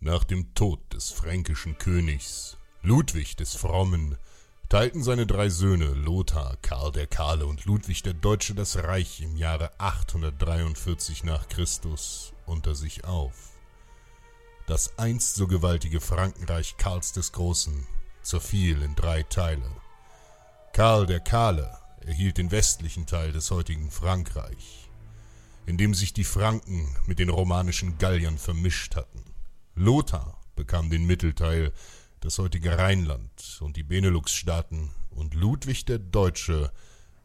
Nach dem Tod des fränkischen Königs Ludwig des Frommen teilten seine drei Söhne Lothar, Karl der Kahle und Ludwig der Deutsche das Reich im Jahre 843 nach Christus unter sich auf. Das einst so gewaltige Frankenreich Karls des Großen zerfiel in drei Teile. Karl der Kahle erhielt den westlichen Teil des heutigen Frankreich, in dem sich die Franken mit den romanischen Galliern vermischt hatten. Lothar bekam den Mittelteil, das heutige Rheinland und die Benelux-Staaten, und Ludwig der Deutsche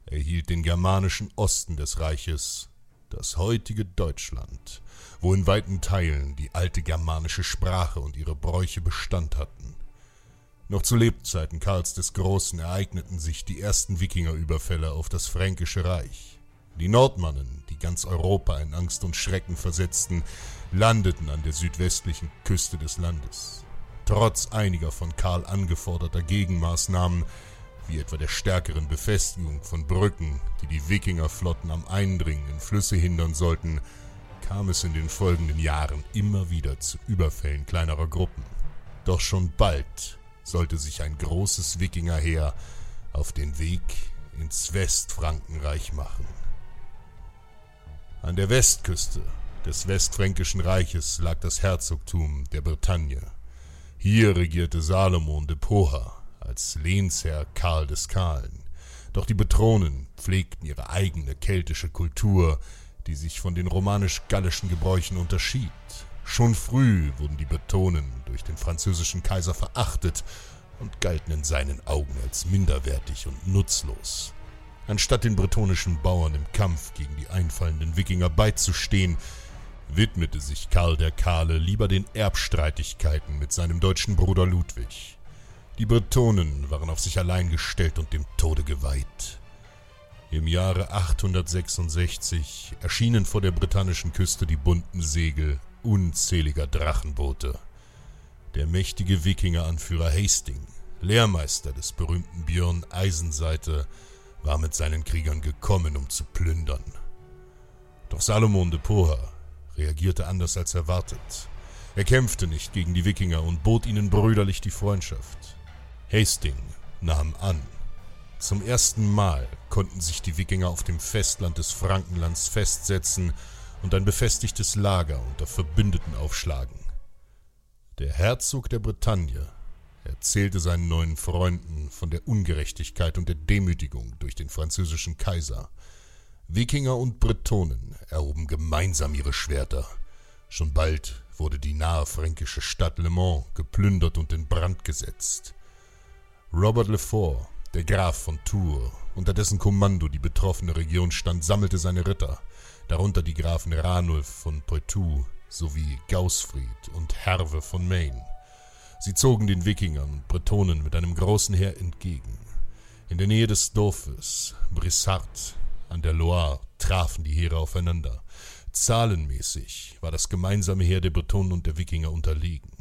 erhielt den germanischen Osten des Reiches, das heutige Deutschland, wo in weiten Teilen die alte germanische Sprache und ihre Bräuche Bestand hatten. Noch zu Lebzeiten Karls des Großen ereigneten sich die ersten Wikingerüberfälle auf das fränkische Reich. Die Nordmannen, die ganz Europa in Angst und Schrecken versetzten, landeten an der südwestlichen Küste des Landes. Trotz einiger von Karl angeforderter Gegenmaßnahmen, wie etwa der stärkeren Befestigung von Brücken, die die Wikingerflotten am Eindringen in Flüsse hindern sollten, kam es in den folgenden Jahren immer wieder zu Überfällen kleinerer Gruppen. Doch schon bald sollte sich ein großes Wikingerheer auf den Weg ins Westfrankenreich machen. An der Westküste des Westfränkischen Reiches lag das Herzogtum der Bretagne. Hier regierte Salomon de Poha als Lehnsherr Karl des Kahlen. Doch die Betronen pflegten ihre eigene keltische Kultur, die sich von den romanisch-gallischen Gebräuchen unterschied. Schon früh wurden die Bretonen durch den französischen Kaiser verachtet und galten in seinen Augen als minderwertig und nutzlos. Anstatt den bretonischen Bauern im Kampf gegen die einfallenden Wikinger beizustehen, widmete sich Karl der Kahle lieber den Erbstreitigkeiten mit seinem deutschen Bruder Ludwig. Die Bretonen waren auf sich allein gestellt und dem Tode geweiht. Im Jahre 866 erschienen vor der britannischen Küste die bunten Segel unzähliger Drachenboote. Der mächtige Wikingeranführer Hasting, Lehrmeister des berühmten Björn Eisenseite, war mit seinen Kriegern gekommen, um zu plündern. Doch Salomon de Poha reagierte anders als erwartet. Er kämpfte nicht gegen die Wikinger und bot ihnen brüderlich die Freundschaft. Hasting nahm an. Zum ersten Mal konnten sich die Wikinger auf dem Festland des Frankenlands festsetzen und ein befestigtes Lager unter Verbündeten aufschlagen. Der Herzog der Bretagne erzählte seinen neuen Freunden von der Ungerechtigkeit und der Demütigung durch den französischen Kaiser. Wikinger und Bretonen erhoben gemeinsam ihre Schwerter. Schon bald wurde die nahe fränkische Stadt Le Mans geplündert und in Brand gesetzt. Robert Lefort, der Graf von Tours, unter dessen Kommando die betroffene Region stand, sammelte seine Ritter, darunter die Grafen Ranulf von Poitou sowie Gausfried und Herve von Maine. Sie zogen den Wikingern und Bretonen mit einem großen Heer entgegen. In der Nähe des Dorfes Brissart an der Loire trafen die Heere aufeinander. Zahlenmäßig war das gemeinsame Heer der Bretonen und der Wikinger unterlegen.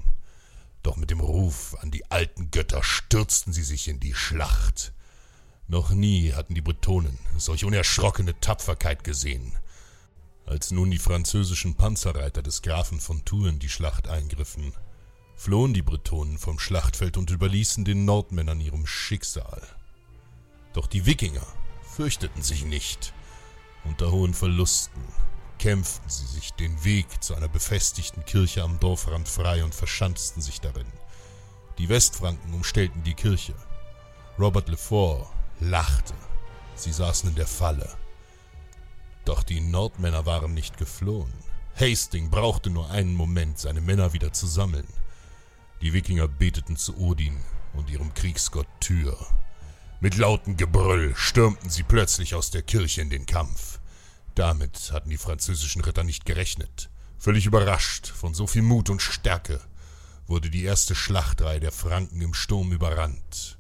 Doch mit dem Ruf an die alten Götter stürzten sie sich in die Schlacht. Noch nie hatten die Bretonen solch unerschrockene Tapferkeit gesehen. Als nun die französischen Panzerreiter des Grafen von Tours in die Schlacht eingriffen, flohen die Bretonen vom Schlachtfeld und überließen den Nordmännern ihrem Schicksal. Doch die Wikinger fürchteten sich nicht. Unter hohen Verlusten kämpften sie sich den Weg zu einer befestigten Kirche am Dorfrand frei und verschanzten sich darin. Die Westfranken umstellten die Kirche. Robert Lefort lachte. Sie saßen in der Falle. Doch die Nordmänner waren nicht geflohen. Hasting brauchte nur einen Moment, seine Männer wieder zu sammeln. Die Wikinger beteten zu Odin und ihrem Kriegsgott Tyr. Mit lautem Gebrüll stürmten sie plötzlich aus der Kirche in den Kampf. Damit hatten die französischen Ritter nicht gerechnet. Völlig überrascht von so viel Mut und Stärke wurde die erste Schlachtreihe der Franken im Sturm überrannt.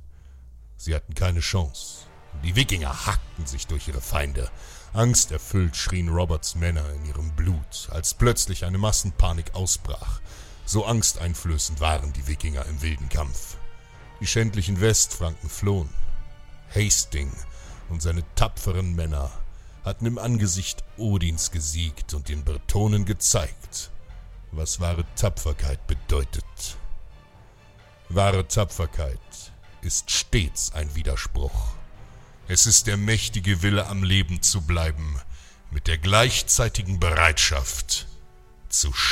Sie hatten keine Chance. Die Wikinger hackten sich durch ihre Feinde. Angsterfüllt schrien Roberts Männer in ihrem Blut, als plötzlich eine Massenpanik ausbrach. So angsteinflößend waren die Wikinger im wilden Kampf. Die schändlichen Westfranken flohen. Hasting und seine tapferen Männer hatten im Angesicht Odins gesiegt und den Bretonen gezeigt, was wahre Tapferkeit bedeutet. Wahre Tapferkeit ist stets ein Widerspruch. Es ist der mächtige Wille am Leben zu bleiben, mit der gleichzeitigen Bereitschaft zu sterben.